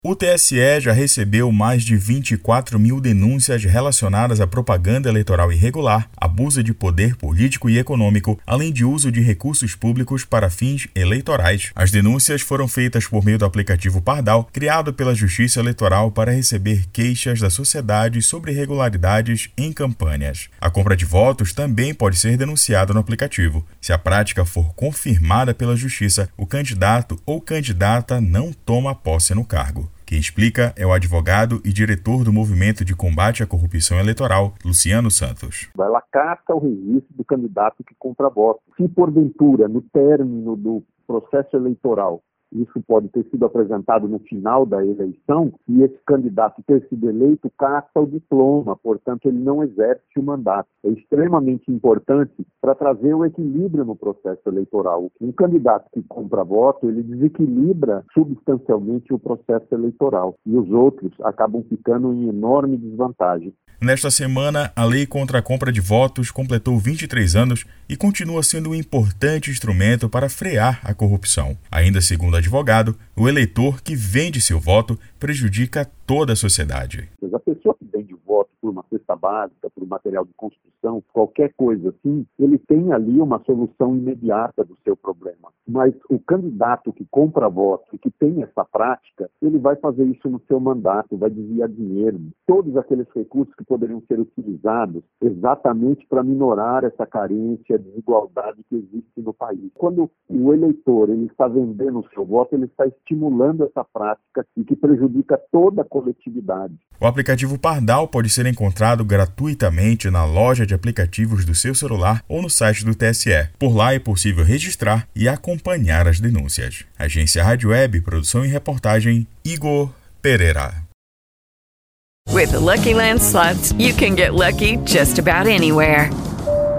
O TSE já recebeu mais de 24 mil denúncias relacionadas à propaganda eleitoral irregular, abuso de poder político e econômico, além de uso de recursos públicos para fins eleitorais. As denúncias foram feitas por meio do aplicativo Pardal, criado pela Justiça Eleitoral para receber queixas da sociedade sobre irregularidades em campanhas. A compra de votos também pode ser denunciada no aplicativo. Se a prática for confirmada pela Justiça, o candidato ou candidata não toma posse no cargo. Quem explica é o advogado e diretor do Movimento de Combate à Corrupção Eleitoral, Luciano Santos. Ela cata o registro do candidato que compra voto. Se porventura, no término do processo eleitoral, isso pode ter sido apresentado no final da eleição, e esse candidato ter sido eleito caça o diploma, portanto, ele não exerce o mandato. É extremamente importante para trazer o equilíbrio no processo eleitoral. Um candidato que compra voto, ele desequilibra substancialmente o processo eleitoral, e os outros acabam ficando em enorme desvantagem. Nesta semana, a lei contra a compra de votos completou 23 anos e continua sendo um importante instrumento para frear a corrupção. Ainda segundo advogado, o eleitor que vende seu voto prejudica toda a sociedade. A pessoa que vende voto por uma cesta básica, por um material de construção, qualquer coisa assim, ele tem ali uma solução imediata do seu problema. Mas o candidato que compra voto e que tem essa prática, ele vai fazer isso no seu mandato, vai desviar dinheiro, todos aqueles recursos que poderiam ser utilizados exatamente para minorar essa carência, a desigualdade que existe no país. Quando o eleitor ele está vendendo o seu voto, ele está estimulando essa prática e que prejudica toda a coletividade. O aplicativo Pardal pode ser encontrado gratuitamente na loja de aplicativos do seu celular ou no site do TSE. Por lá é possível registrar e acompanhar as denúncias. Agência Rádio Web, produção e reportagem Igor Pereira. With the Lucky Land slots, you can get lucky just about anywhere.